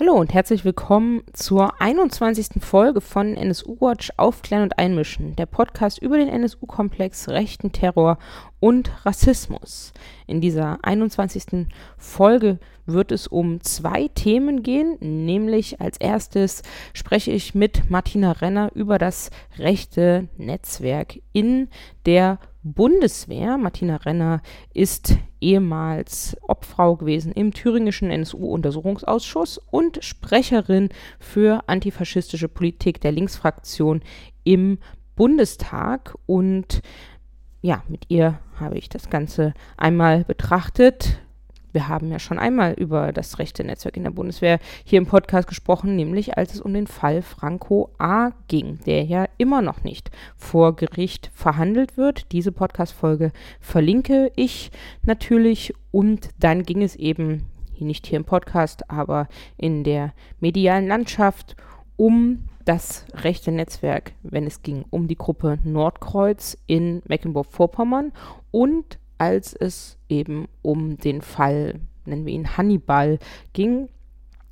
Hallo und herzlich willkommen zur 21. Folge von NSU Watch Aufklären und Einmischen, der Podcast über den NSU-Komplex, rechten Terror und Rassismus. In dieser 21. Folge wird es um zwei Themen gehen, nämlich als erstes spreche ich mit Martina Renner über das rechte Netzwerk in der Bundeswehr. Martina Renner ist ehemals Obfrau gewesen im thüringischen NSU-Untersuchungsausschuss und Sprecherin für antifaschistische Politik der Linksfraktion im Bundestag. Und ja, mit ihr habe ich das Ganze einmal betrachtet, wir haben ja schon einmal über das rechte Netzwerk in der Bundeswehr hier im Podcast gesprochen, nämlich als es um den Fall Franco A. ging, der ja immer noch nicht vor Gericht verhandelt wird. Diese Podcast-Folge verlinke ich natürlich und dann ging es eben, nicht hier im Podcast, aber in der medialen Landschaft um das rechte Netzwerk, wenn es ging um die Gruppe Nordkreuz in Mecklenburg-Vorpommern und als es eben um den Fall, nennen wir ihn Hannibal, ging.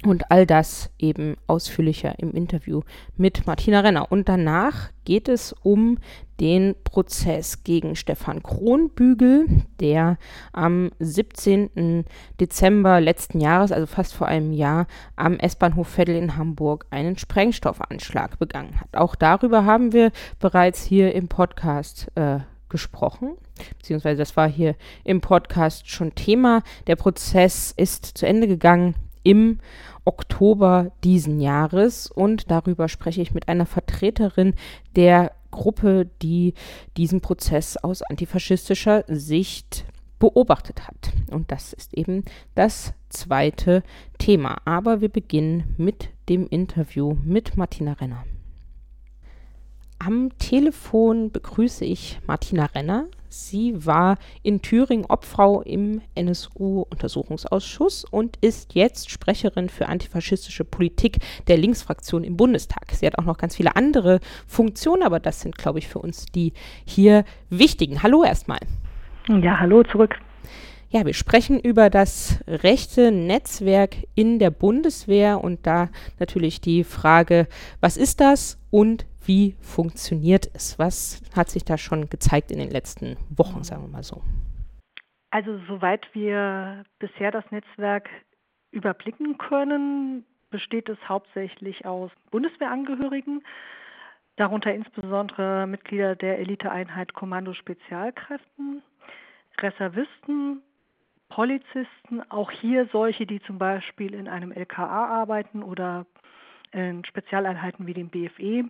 Und all das eben ausführlicher im Interview mit Martina Renner. Und danach geht es um den Prozess gegen Stefan Kronbügel, der am 17. Dezember letzten Jahres, also fast vor einem Jahr, am S-Bahnhof Veddel in Hamburg einen Sprengstoffanschlag begangen hat. Auch darüber haben wir bereits hier im Podcast äh, gesprochen, beziehungsweise das war hier im Podcast schon Thema. Der Prozess ist zu Ende gegangen im Oktober diesen Jahres und darüber spreche ich mit einer Vertreterin der Gruppe, die diesen Prozess aus antifaschistischer Sicht beobachtet hat. Und das ist eben das zweite Thema. Aber wir beginnen mit dem Interview mit Martina Renner. Am Telefon begrüße ich Martina Renner. Sie war in Thüringen Obfrau im NSU-Untersuchungsausschuss und ist jetzt Sprecherin für antifaschistische Politik der Linksfraktion im Bundestag. Sie hat auch noch ganz viele andere Funktionen, aber das sind, glaube ich, für uns die hier wichtigen. Hallo erstmal. Ja, hallo zurück. Ja, wir sprechen über das rechte Netzwerk in der Bundeswehr und da natürlich die Frage, was ist das und wie funktioniert es? Was hat sich da schon gezeigt in den letzten Wochen, sagen wir mal so? Also soweit wir bisher das Netzwerk überblicken können, besteht es hauptsächlich aus Bundeswehrangehörigen, darunter insbesondere Mitglieder der Eliteeinheit Kommando Spezialkräften, Reservisten, Polizisten, auch hier solche, die zum Beispiel in einem LKA arbeiten oder in Spezialeinheiten wie dem BFE,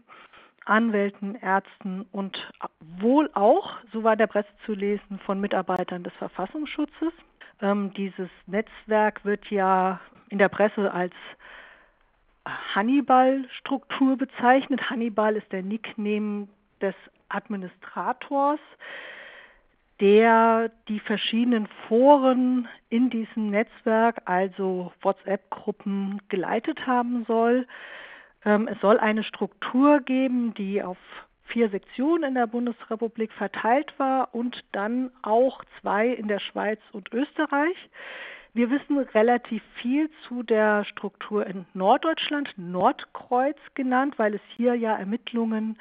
Anwälten, Ärzten und wohl auch, so war der Presse zu lesen, von Mitarbeitern des Verfassungsschutzes. Ähm, dieses Netzwerk wird ja in der Presse als Hannibal-Struktur bezeichnet. Hannibal ist der Nickname des Administrators, der die verschiedenen Foren in diesem Netzwerk, also WhatsApp-Gruppen, geleitet haben soll. Ähm, es soll eine Struktur geben, die auf vier Sektionen in der Bundesrepublik verteilt war und dann auch zwei in der Schweiz und Österreich. Wir wissen relativ viel zu der Struktur in Norddeutschland, Nordkreuz genannt, weil es hier ja Ermittlungen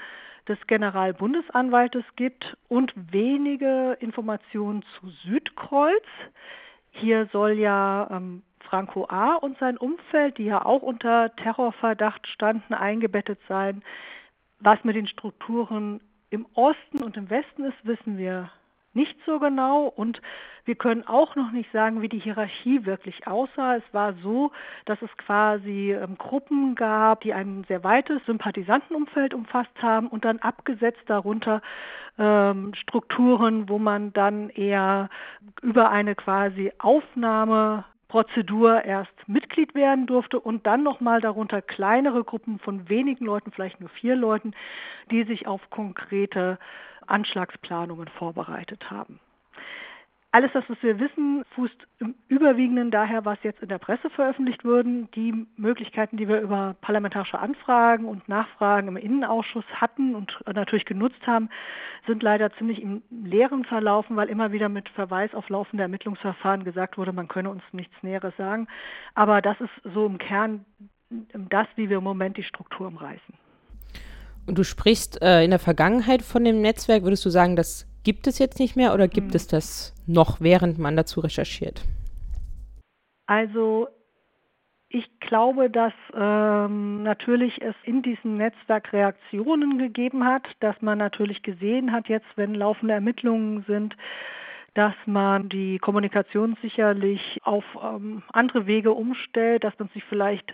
des Generalbundesanwaltes gibt und wenige Informationen zu Südkreuz. Hier soll ja ähm, Franco A. und sein Umfeld, die ja auch unter Terrorverdacht standen, eingebettet sein. Was mit den Strukturen im Osten und im Westen ist, wissen wir nicht so genau und wir können auch noch nicht sagen, wie die Hierarchie wirklich aussah. Es war so, dass es quasi ähm, Gruppen gab, die ein sehr weites Sympathisantenumfeld umfasst haben und dann abgesetzt darunter ähm, Strukturen, wo man dann eher über eine quasi Aufnahme Prozedur erst Mitglied werden durfte und dann nochmal darunter kleinere Gruppen von wenigen Leuten, vielleicht nur vier Leuten, die sich auf konkrete Anschlagsplanungen vorbereitet haben. Alles das, was wir wissen, fußt im Überwiegenden daher, was jetzt in der Presse veröffentlicht wurde. Die Möglichkeiten, die wir über parlamentarische Anfragen und Nachfragen im Innenausschuss hatten und natürlich genutzt haben, sind leider ziemlich im Leeren verlaufen, weil immer wieder mit Verweis auf laufende Ermittlungsverfahren gesagt wurde, man könne uns nichts Näheres sagen. Aber das ist so im Kern das, wie wir im Moment die Struktur umreißen. Und du sprichst äh, in der Vergangenheit von dem Netzwerk. Würdest du sagen, das gibt es jetzt nicht mehr oder gibt mhm. es das noch, während man dazu recherchiert? Also ich glaube, dass ähm, natürlich es in diesem Netzwerk Reaktionen gegeben hat, dass man natürlich gesehen hat, jetzt wenn laufende Ermittlungen sind, dass man die Kommunikation sicherlich auf ähm, andere Wege umstellt, dass man sich vielleicht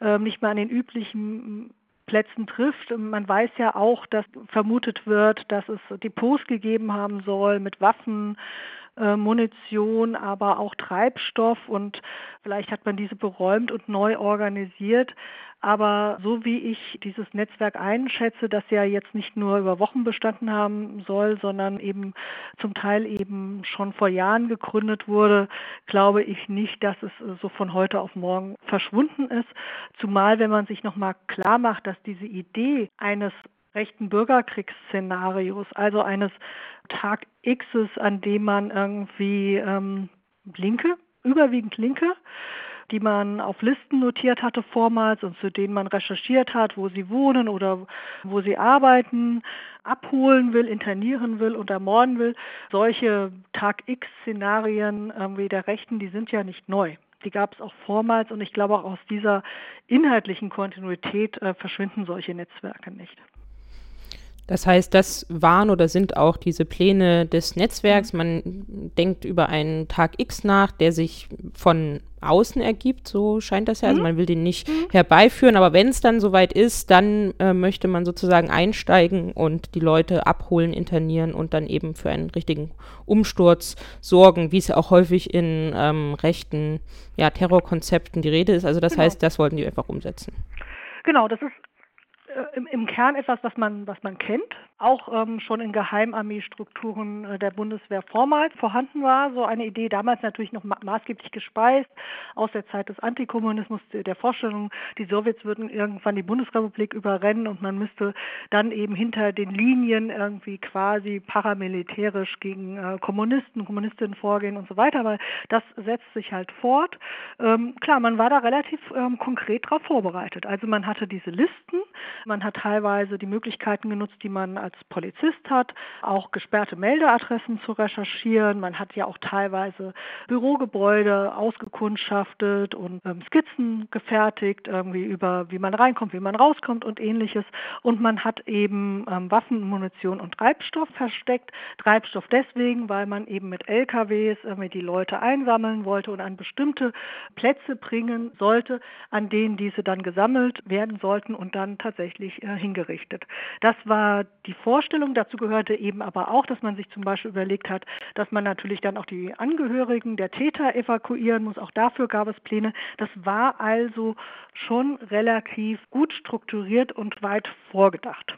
ähm, nicht mehr an den üblichen Plätzen trifft. Man weiß ja auch, dass vermutet wird, dass es Depots gegeben haben soll mit Waffen, äh, Munition, aber auch Treibstoff und vielleicht hat man diese beräumt und neu organisiert. Aber so wie ich dieses Netzwerk einschätze, das ja jetzt nicht nur über Wochen bestanden haben soll, sondern eben zum Teil eben schon vor Jahren gegründet wurde, glaube ich nicht, dass es so von heute auf morgen verschwunden ist. Zumal, wenn man sich nochmal klar macht, dass diese Idee eines rechten Bürgerkriegsszenarios, also eines Tag Xs, an dem man irgendwie ähm, Linke, überwiegend Linke, die man auf Listen notiert hatte vormals und zu denen man recherchiert hat, wo sie wohnen oder wo sie arbeiten, abholen will, internieren will und ermorden will. Solche Tag X-Szenarien irgendwie der Rechten, die sind ja nicht neu. Die gab es auch vormals und ich glaube auch aus dieser inhaltlichen Kontinuität äh, verschwinden solche Netzwerke nicht. Das heißt, das waren oder sind auch diese Pläne des Netzwerks. Man denkt über einen Tag X nach, der sich von außen ergibt, so scheint das ja. Also mhm. man will den nicht mhm. herbeiführen, aber wenn es dann soweit ist, dann äh, möchte man sozusagen einsteigen und die Leute abholen, internieren und dann eben für einen richtigen Umsturz sorgen, wie es ja auch häufig in ähm, rechten ja, Terrorkonzepten die Rede ist. Also das genau. heißt, das wollten die einfach umsetzen. Genau, das ist im, im, Kern etwas, was man, was man kennt, auch ähm, schon in Geheimarmeestrukturen äh, der Bundeswehr vormals vorhanden war. So eine Idee damals natürlich noch ma maßgeblich gespeist aus der Zeit des Antikommunismus, der Vorstellung, die Sowjets würden irgendwann die Bundesrepublik überrennen und man müsste dann eben hinter den Linien irgendwie quasi paramilitärisch gegen äh, Kommunisten, Kommunistinnen vorgehen und so weiter. Aber das setzt sich halt fort. Ähm, klar, man war da relativ ähm, konkret darauf vorbereitet. Also man hatte diese Listen, man hat teilweise die Möglichkeiten genutzt, die man als Polizist hat, auch gesperrte Meldeadressen zu recherchieren. Man hat ja auch teilweise Bürogebäude ausgekundschaftet und ähm, Skizzen gefertigt, irgendwie über wie man reinkommt, wie man rauskommt und ähnliches. Und man hat eben ähm, Waffen, Munition und Treibstoff versteckt. Treibstoff deswegen, weil man eben mit LKWs irgendwie die Leute einsammeln wollte und an bestimmte Plätze bringen sollte, an denen diese dann gesammelt werden sollten und dann tatsächlich tatsächlich äh, hingerichtet. Das war die Vorstellung. Dazu gehörte eben aber auch, dass man sich zum Beispiel überlegt hat, dass man natürlich dann auch die Angehörigen der Täter evakuieren muss. Auch dafür gab es Pläne. Das war also schon relativ gut strukturiert und weit vorgedacht.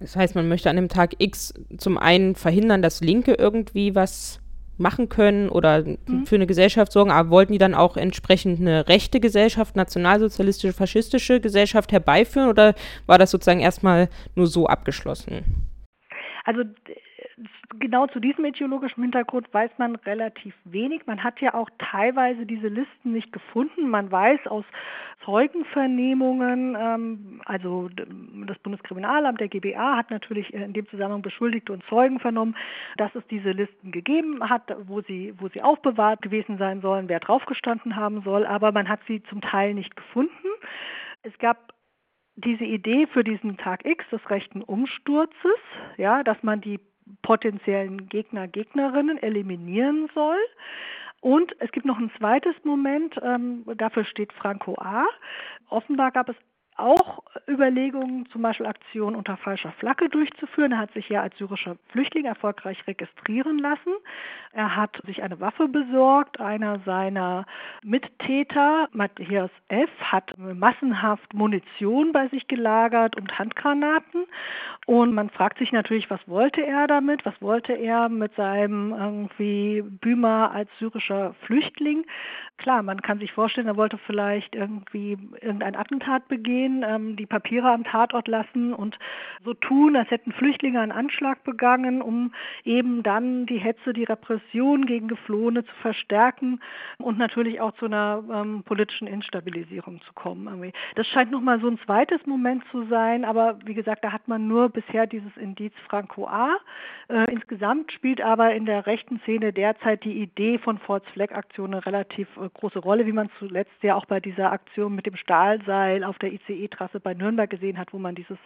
Das heißt, man möchte an dem Tag X zum einen verhindern, dass Linke irgendwie was machen können oder mhm. für eine Gesellschaft sorgen, aber wollten die dann auch entsprechend eine rechte Gesellschaft, nationalsozialistische, faschistische Gesellschaft herbeiführen oder war das sozusagen erstmal nur so abgeschlossen? Also genau zu diesem ideologischen Hintergrund weiß man relativ wenig. Man hat ja auch teilweise diese Listen nicht gefunden. Man weiß aus Zeugenvernehmungen, ähm, also das Bundeskriminalamt, der GBA hat natürlich in dem Zusammenhang Beschuldigte und Zeugen vernommen, dass es diese Listen gegeben hat, wo sie, wo sie aufbewahrt gewesen sein sollen, wer draufgestanden haben soll, aber man hat sie zum Teil nicht gefunden. Es gab diese Idee für diesen Tag X des rechten Umsturzes, ja, dass man die potenziellen Gegner, Gegnerinnen eliminieren soll. Und es gibt noch ein zweites Moment, ähm, dafür steht Franco A. Offenbar gab es auch Überlegungen, zum Beispiel Aktionen unter falscher Flagge durchzuführen. Er hat sich ja als syrischer Flüchtling erfolgreich registrieren lassen. Er hat sich eine Waffe besorgt. Einer seiner Mittäter, Matthias F., hat massenhaft Munition bei sich gelagert und Handgranaten. Und man fragt sich natürlich, was wollte er damit? Was wollte er mit seinem irgendwie Bümer als syrischer Flüchtling? Klar, man kann sich vorstellen, er wollte vielleicht irgendwie irgendein Attentat begehen, ähm, die Papiere am Tatort lassen und so tun, als hätten Flüchtlinge einen Anschlag begangen, um eben dann die Hetze, die Repression gegen Geflohene zu verstärken und natürlich auch zu einer ähm, politischen Instabilisierung zu kommen. Irgendwie. Das scheint nochmal so ein zweites Moment zu sein, aber wie gesagt, da hat man nur bisher dieses Indiz Franco A. Äh, insgesamt spielt aber in der rechten Szene derzeit die Idee von False Flag Aktionen relativ äh, große Rolle, wie man zuletzt ja auch bei dieser Aktion mit dem Stahlseil auf der ICE-Trasse bei Nürnberg gesehen hat, wo man dieses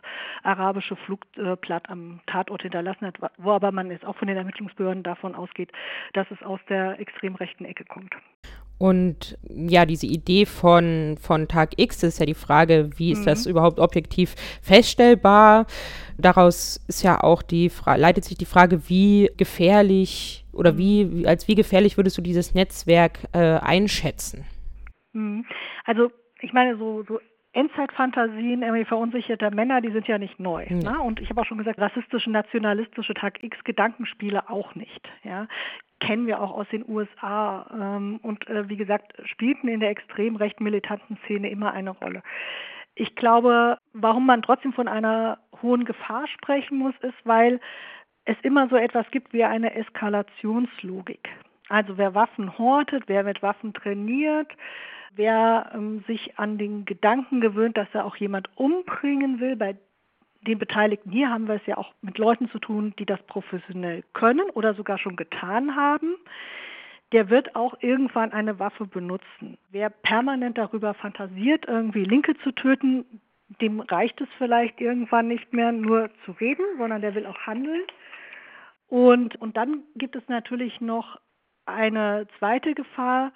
arabische Flugblatt am Tatort hinterlassen hat, wo aber man jetzt auch von den Ermittlungsbehörden davon ausgeht, dass es aus der extrem rechten Ecke kommt. Und ja, diese Idee von, von Tag X ist ja die Frage, wie ist mhm. das überhaupt objektiv feststellbar? Daraus ist ja auch die Fra leitet sich die Frage, wie gefährlich oder mhm. wie, als wie gefährlich würdest du dieses Netzwerk äh, einschätzen? Mhm. Also ich meine, so, so Endzeitfantasien irgendwie verunsicherter Männer, die sind ja nicht neu. Mhm. Ne? Und ich habe auch schon gesagt, rassistische, nationalistische Tag X Gedankenspiele auch nicht. Ja? Kennen wir auch aus den USA ähm, und äh, wie gesagt, spielten in der extrem recht militanten Szene immer eine Rolle. Ich glaube, warum man trotzdem von einer hohen Gefahr sprechen muss, ist, weil es immer so etwas gibt wie eine Eskalationslogik. Also wer Waffen hortet, wer mit Waffen trainiert, wer ähm, sich an den Gedanken gewöhnt, dass er auch jemand umbringen will, bei den Beteiligten hier haben wir es ja auch mit Leuten zu tun, die das professionell können oder sogar schon getan haben, der wird auch irgendwann eine Waffe benutzen. Wer permanent darüber fantasiert, irgendwie Linke zu töten, dem reicht es vielleicht irgendwann nicht mehr nur zu reden, sondern der will auch handeln. Und, und dann gibt es natürlich noch eine zweite Gefahr,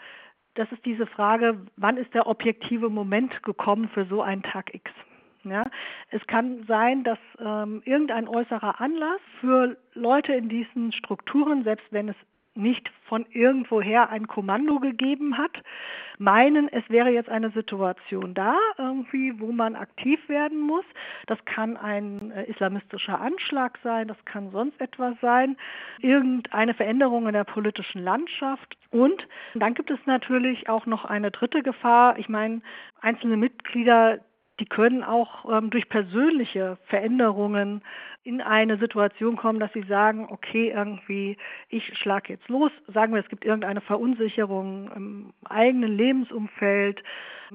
das ist diese Frage, wann ist der objektive Moment gekommen für so einen Tag X? Ja, es kann sein, dass ähm, irgendein äußerer Anlass für Leute in diesen Strukturen, selbst wenn es nicht von irgendwoher ein Kommando gegeben hat, meinen, es wäre jetzt eine Situation da, irgendwie, wo man aktiv werden muss. Das kann ein äh, islamistischer Anschlag sein, das kann sonst etwas sein, irgendeine Veränderung in der politischen Landschaft. Und dann gibt es natürlich auch noch eine dritte Gefahr. Ich meine, einzelne Mitglieder die können auch ähm, durch persönliche Veränderungen in eine Situation kommen, dass sie sagen, okay, irgendwie, ich schlage jetzt los. Sagen wir, es gibt irgendeine Verunsicherung im eigenen Lebensumfeld,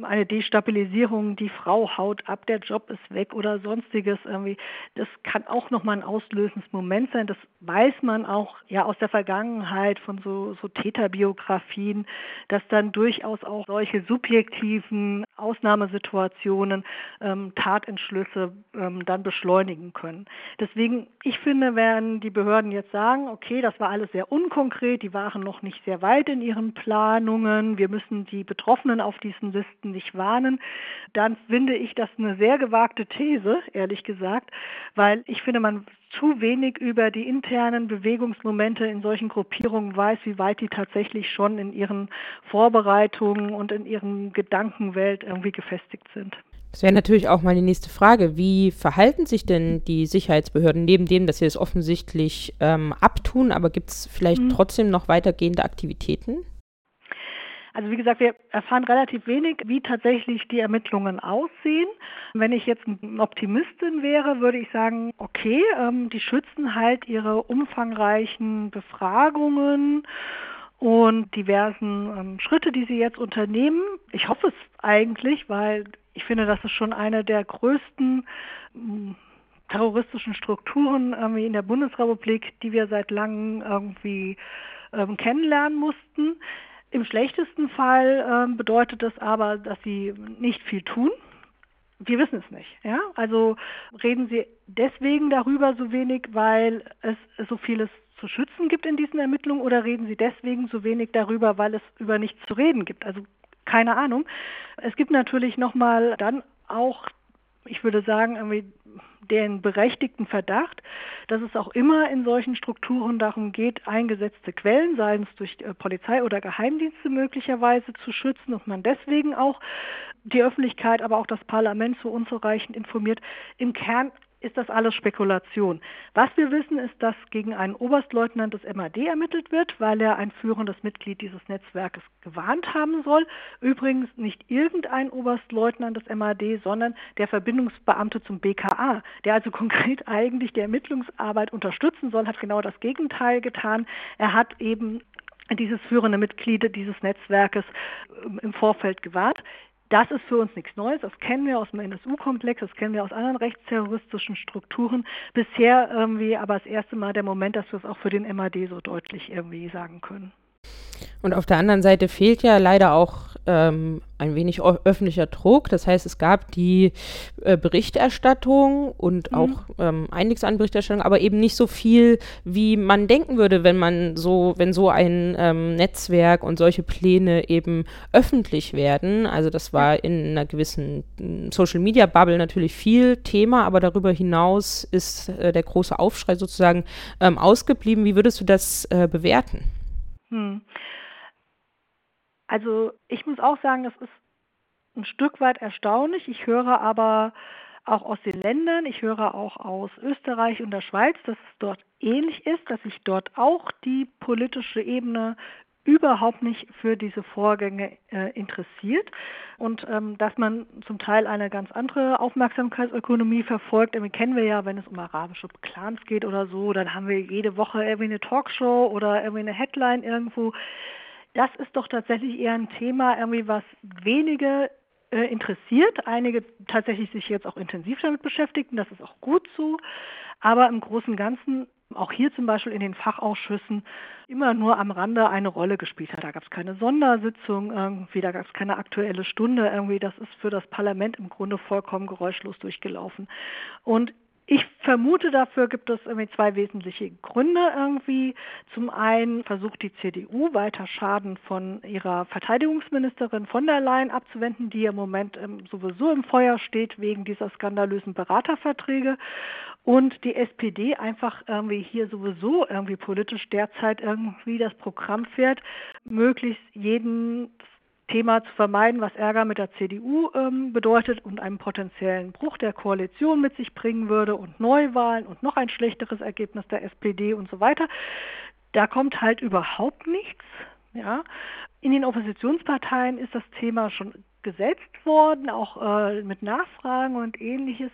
eine Destabilisierung, die Frau haut ab, der Job ist weg oder sonstiges irgendwie. Das kann auch nochmal ein auslösendes Moment sein. Das weiß man auch ja aus der Vergangenheit von so, so Täterbiografien, dass dann durchaus auch solche subjektiven Ausnahmesituationen ähm, Tatentschlüsse ähm, dann beschleunigen können. Deswegen, ich finde, wenn die Behörden jetzt sagen, okay, das war alles sehr unkonkret, die waren noch nicht sehr weit in ihren Planungen, wir müssen die Betroffenen auf diesen Listen nicht warnen, dann finde ich das eine sehr gewagte These, ehrlich gesagt, weil ich finde, man zu wenig über die internen Bewegungsmomente in solchen Gruppierungen weiß, wie weit die tatsächlich schon in ihren Vorbereitungen und in ihren Gedankenwelt irgendwie gefestigt sind. Das wäre natürlich auch meine nächste Frage. Wie verhalten sich denn die Sicherheitsbehörden neben dem, dass sie es offensichtlich ähm, abtun, aber gibt es vielleicht mhm. trotzdem noch weitergehende Aktivitäten? Also wie gesagt, wir erfahren relativ wenig, wie tatsächlich die Ermittlungen aussehen. Wenn ich jetzt eine Optimistin wäre, würde ich sagen, okay, ähm, die schützen halt ihre umfangreichen Befragungen und diversen ähm, Schritte, die sie jetzt unternehmen. Ich hoffe es eigentlich, weil ich finde, das ist schon eine der größten hm, terroristischen Strukturen in der Bundesrepublik, die wir seit langem irgendwie ähm, kennenlernen mussten. Im schlechtesten Fall ähm, bedeutet das aber, dass sie nicht viel tun. Wir wissen es nicht. Ja? Also reden Sie deswegen darüber so wenig, weil es so vieles zu schützen gibt in diesen Ermittlungen oder reden Sie deswegen so wenig darüber, weil es über nichts zu reden gibt? Also keine Ahnung. Es gibt natürlich nochmal dann auch ich würde sagen, irgendwie den berechtigten Verdacht, dass es auch immer in solchen Strukturen darum geht, eingesetzte Quellen, seien es durch äh, Polizei oder Geheimdienste möglicherweise zu schützen und man deswegen auch die Öffentlichkeit, aber auch das Parlament so unzureichend informiert. Im Kern ist das alles Spekulation. Was wir wissen, ist, dass gegen einen Oberstleutnant des MAD ermittelt wird, weil er ein führendes Mitglied dieses Netzwerkes gewarnt haben soll. Übrigens nicht irgendein Oberstleutnant des MAD, sondern der Verbindungsbeamte zum BKA, der also konkret eigentlich die Ermittlungsarbeit unterstützen soll, hat genau das Gegenteil getan. Er hat eben dieses führende Mitglied dieses Netzwerkes ähm, im Vorfeld gewarnt. Das ist für uns nichts Neues, das kennen wir aus dem NSU-Komplex, das kennen wir aus anderen rechtsterroristischen Strukturen. Bisher irgendwie aber das erste Mal der Moment, dass wir es auch für den MAD so deutlich irgendwie sagen können. Und auf der anderen Seite fehlt ja leider auch ähm, ein wenig öffentlicher Druck. Das heißt, es gab die äh, Berichterstattung und mhm. auch ähm, einiges an Berichterstattung, aber eben nicht so viel, wie man denken würde, wenn man so, wenn so ein ähm, Netzwerk und solche Pläne eben öffentlich werden. Also das war in einer gewissen mm, Social Media Bubble natürlich viel Thema, aber darüber hinaus ist äh, der große Aufschrei sozusagen ähm, ausgeblieben. Wie würdest du das äh, bewerten? Hm. Also ich muss auch sagen, das ist ein Stück weit erstaunlich. Ich höre aber auch aus den Ländern, ich höre auch aus Österreich und der Schweiz, dass es dort ähnlich ist, dass sich dort auch die politische Ebene überhaupt nicht für diese Vorgänge äh, interessiert und ähm, dass man zum Teil eine ganz andere Aufmerksamkeitsökonomie verfolgt. Irgendwie kennen wir ja, wenn es um arabische Clans geht oder so, dann haben wir jede Woche irgendwie eine Talkshow oder irgendwie eine Headline irgendwo. Das ist doch tatsächlich eher ein Thema, irgendwie was wenige äh, interessiert, einige tatsächlich sich jetzt auch intensiv damit beschäftigen, das ist auch gut so, aber im Großen und Ganzen auch hier zum Beispiel in den Fachausschüssen immer nur am Rande eine Rolle gespielt hat. Da gab es keine Sondersitzung, irgendwie, da gab es keine aktuelle Stunde, irgendwie, das ist für das Parlament im Grunde vollkommen geräuschlos durchgelaufen. Und ich vermute, dafür gibt es irgendwie zwei wesentliche Gründe irgendwie. Zum einen versucht die CDU weiter Schaden von ihrer Verteidigungsministerin von der Leyen abzuwenden, die im Moment ähm, sowieso im Feuer steht wegen dieser skandalösen Beraterverträge. Und die SPD einfach irgendwie hier sowieso irgendwie politisch derzeit irgendwie das Programm fährt, möglichst jeden Thema zu vermeiden, was Ärger mit der CDU ähm, bedeutet und einen potenziellen Bruch der Koalition mit sich bringen würde und Neuwahlen und noch ein schlechteres Ergebnis der SPD und so weiter. Da kommt halt überhaupt nichts. Ja. In den Oppositionsparteien ist das Thema schon gesetzt worden, auch äh, mit Nachfragen und ähnliches.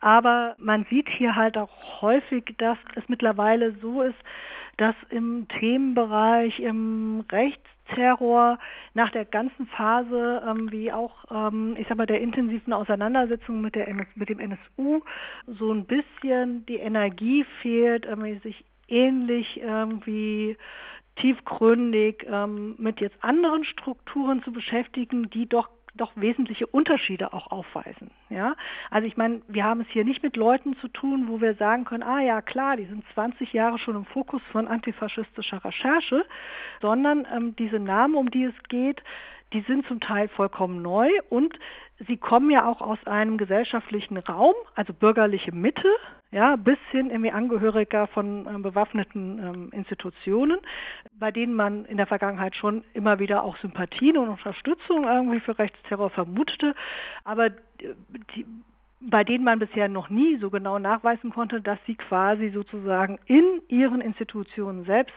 Aber man sieht hier halt auch häufig, dass es mittlerweile so ist, dass im Themenbereich, im Rechtsterror nach der ganzen Phase, ähm, wie auch, ähm, ich sag mal, der intensiven Auseinandersetzung mit, der, mit dem NSU, so ein bisschen die Energie fehlt, ähm, sich ähnlich irgendwie tiefgründig ähm, mit jetzt anderen Strukturen zu beschäftigen, die doch doch wesentliche Unterschiede auch aufweisen. Ja? Also ich meine, wir haben es hier nicht mit Leuten zu tun, wo wir sagen können, ah ja klar, die sind 20 Jahre schon im Fokus von antifaschistischer Recherche, sondern ähm, diese Namen, um die es geht, die sind zum Teil vollkommen neu und sie kommen ja auch aus einem gesellschaftlichen Raum, also bürgerliche Mitte, ja, bis hin irgendwie Angehöriger von äh, bewaffneten ähm, Institutionen, bei denen man in der Vergangenheit schon immer wieder auch Sympathien und Unterstützung irgendwie für Rechtsterror vermutete, aber äh, die, bei denen man bisher noch nie so genau nachweisen konnte, dass sie quasi sozusagen in ihren Institutionen selbst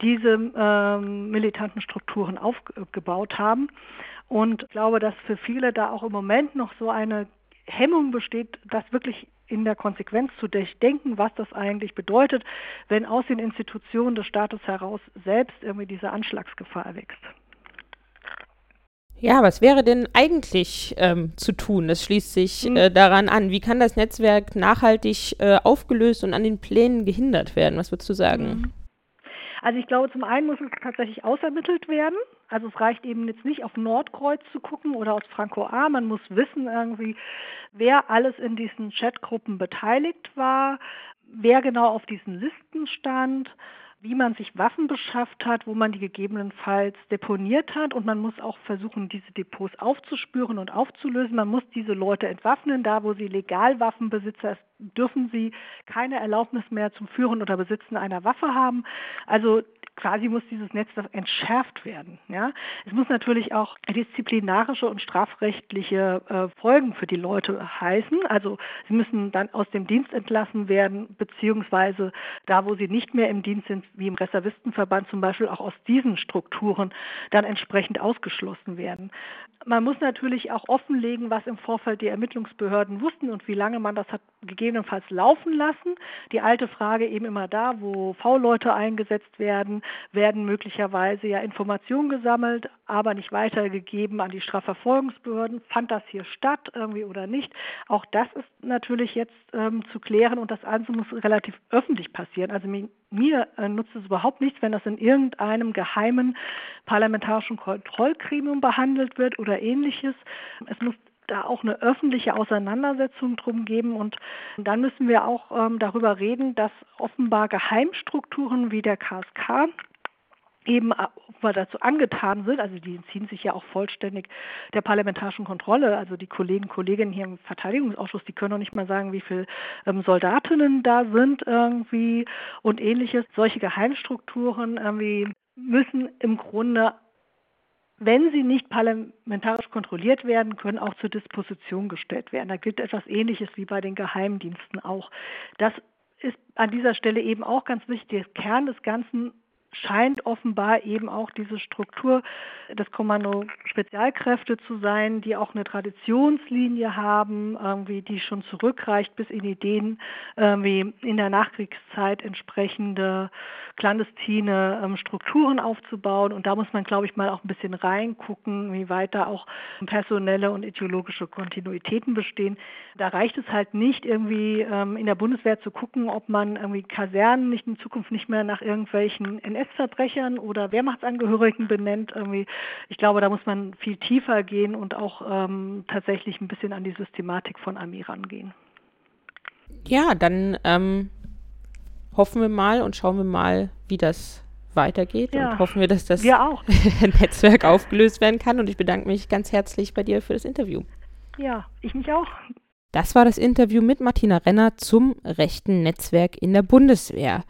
diese ähm, militanten Strukturen aufgebaut haben. Und ich glaube, dass für viele da auch im Moment noch so eine Hemmung besteht, das wirklich in der Konsequenz zu durchdenken, was das eigentlich bedeutet, wenn aus den Institutionen des Staates heraus selbst irgendwie diese Anschlagsgefahr erwächst. Ja, was wäre denn eigentlich ähm, zu tun? Das schließt sich mhm. äh, daran an. Wie kann das Netzwerk nachhaltig äh, aufgelöst und an den Plänen gehindert werden? Was würdest du sagen? Also ich glaube, zum einen muss es tatsächlich ausermittelt werden. Also es reicht eben jetzt nicht auf Nordkreuz zu gucken oder aus Franco A. Man muss wissen irgendwie, wer alles in diesen Chatgruppen beteiligt war, wer genau auf diesen Listen stand. wie man sich Waffen beschafft hat, wo man die gegebenenfalls deponiert hat und man muss auch versuchen, diese Depots aufzuspüren und aufzulösen. Man muss diese Leute entwaffnen, da wo sie legal Waffenbesitzer dürfen sie keine Erlaubnis mehr zum Führen oder Besitzen einer Waffe haben. Also quasi muss dieses Netzwerk entschärft werden. Ja? Es muss natürlich auch disziplinarische und strafrechtliche äh, Folgen für die Leute heißen. Also sie müssen dann aus dem Dienst entlassen werden, beziehungsweise da, wo sie nicht mehr im Dienst sind, wie im Reservistenverband zum Beispiel, auch aus diesen Strukturen dann entsprechend ausgeschlossen werden. Man muss natürlich auch offenlegen, was im Vorfeld die Ermittlungsbehörden wussten und wie lange man das hat gegebenenfalls laufen lassen. Die alte Frage eben immer da, wo V-Leute eingesetzt werden, werden möglicherweise ja Informationen gesammelt, aber nicht weitergegeben an die Strafverfolgungsbehörden. Fand das hier statt irgendwie oder nicht? Auch das ist natürlich jetzt ähm, zu klären und das Ganze muss relativ öffentlich passieren. Also mir, mir äh, nutzt es überhaupt nichts, wenn das in irgendeinem geheimen parlamentarischen Kontrollgremium behandelt wird oder ähnliches. Es muss da auch eine öffentliche Auseinandersetzung drum geben. Und dann müssen wir auch ähm, darüber reden, dass offenbar Geheimstrukturen wie der KSK eben weil dazu angetan sind, also die entziehen sich ja auch vollständig der parlamentarischen Kontrolle. Also die Kollegen und Kolleginnen hier im Verteidigungsausschuss, die können noch nicht mal sagen, wie viele ähm, Soldatinnen da sind irgendwie und ähnliches. Solche Geheimstrukturen irgendwie müssen im Grunde wenn sie nicht parlamentarisch kontrolliert werden, können auch zur Disposition gestellt werden. Da gilt etwas Ähnliches wie bei den Geheimdiensten auch. Das ist an dieser Stelle eben auch ganz wichtig. Der Kern des Ganzen scheint offenbar eben auch diese Struktur des Kommando Spezialkräfte zu sein, die auch eine Traditionslinie haben, irgendwie, die schon zurückreicht bis in Ideen, irgendwie in der Nachkriegszeit entsprechende clandestine ähm, Strukturen aufzubauen. Und da muss man, glaube ich, mal auch ein bisschen reingucken, wie weit da auch personelle und ideologische Kontinuitäten bestehen. Da reicht es halt nicht, irgendwie ähm, in der Bundeswehr zu gucken, ob man irgendwie Kasernen nicht in Zukunft nicht mehr nach irgendwelchen NS-Verbrechern oder Wehrmachtsangehörigen benennt. Irgendwie, ich glaube, da muss man viel tiefer gehen und auch ähm, tatsächlich ein bisschen an die Systematik von Armee rangehen. Ja, dann ähm, hoffen wir mal und schauen wir mal, wie das weitergeht ja. und hoffen wir, dass das wir Netzwerk aufgelöst werden kann. Und ich bedanke mich ganz herzlich bei dir für das Interview. Ja, ich mich auch. Das war das Interview mit Martina Renner zum rechten Netzwerk in der Bundeswehr.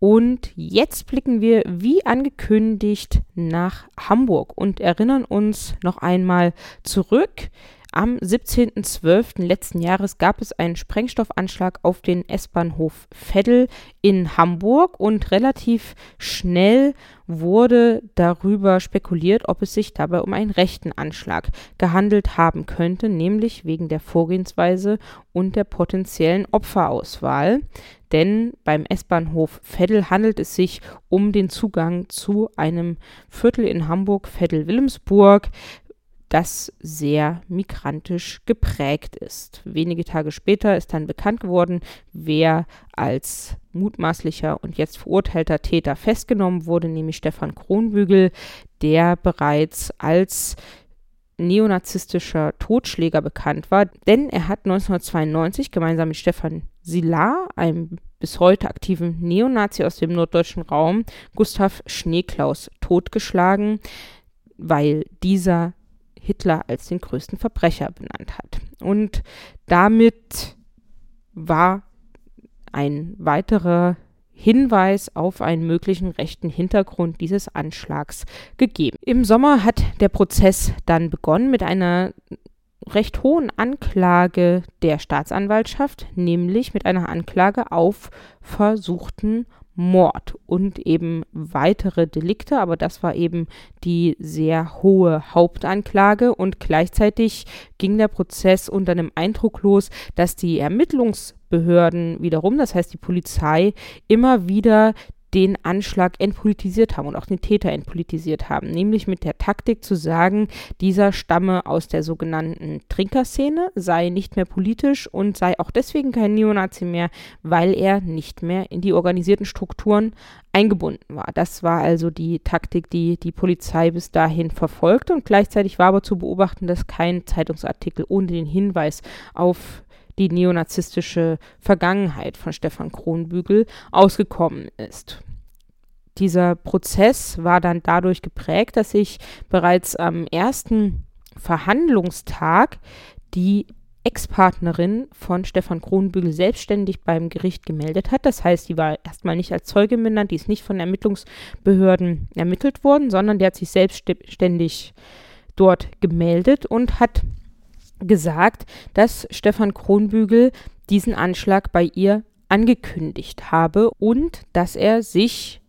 Und jetzt blicken wir, wie angekündigt, nach Hamburg und erinnern uns noch einmal zurück. Am 17.12. letzten Jahres gab es einen Sprengstoffanschlag auf den S-Bahnhof Veddel in Hamburg und relativ schnell wurde darüber spekuliert, ob es sich dabei um einen rechten Anschlag gehandelt haben könnte, nämlich wegen der Vorgehensweise und der potenziellen Opferauswahl. Denn beim S-Bahnhof Veddel handelt es sich um den Zugang zu einem Viertel in Hamburg, Veddel-Wilhelmsburg, das sehr migrantisch geprägt ist. Wenige Tage später ist dann bekannt geworden, wer als mutmaßlicher und jetzt verurteilter Täter festgenommen wurde, nämlich Stefan Kronbügel, der bereits als neonazistischer Totschläger bekannt war, denn er hat 1992 gemeinsam mit Stefan Silar, einem bis heute aktiven Neonazi aus dem norddeutschen Raum, Gustav Schneeklaus totgeschlagen, weil dieser Hitler als den größten Verbrecher benannt hat. Und damit war ein weiterer Hinweis auf einen möglichen rechten Hintergrund dieses Anschlags gegeben. Im Sommer hat der Prozess dann begonnen mit einer recht hohen Anklage der Staatsanwaltschaft, nämlich mit einer Anklage auf versuchten Mord und eben weitere Delikte, aber das war eben die sehr hohe Hauptanklage und gleichzeitig ging der Prozess unter dem Eindruck los, dass die Ermittlungsbehörden wiederum, das heißt die Polizei, immer wieder den Anschlag entpolitisiert haben und auch den Täter entpolitisiert haben, nämlich mit der Taktik zu sagen, dieser stamme aus der sogenannten Trinkerszene, sei nicht mehr politisch und sei auch deswegen kein Neonazi mehr, weil er nicht mehr in die organisierten Strukturen eingebunden war. Das war also die Taktik, die die Polizei bis dahin verfolgte und gleichzeitig war aber zu beobachten, dass kein Zeitungsartikel ohne den Hinweis auf die neonazistische Vergangenheit von Stefan Kronbügel ausgekommen ist. dieser Prozess war dann dadurch geprägt, dass sich bereits am ersten Verhandlungstag die Ex-Partnerin von Stefan Kronbügel selbstständig beim Gericht gemeldet hat. Das heißt, die war erstmal nicht als Zeugin benannt, die ist nicht von Ermittlungsbehörden ermittelt worden, sondern die hat sich selbstständig dort gemeldet und hat gesagt, dass Stefan Kronbügel diesen Anschlag bei ihr angekündigt habe und dass er sich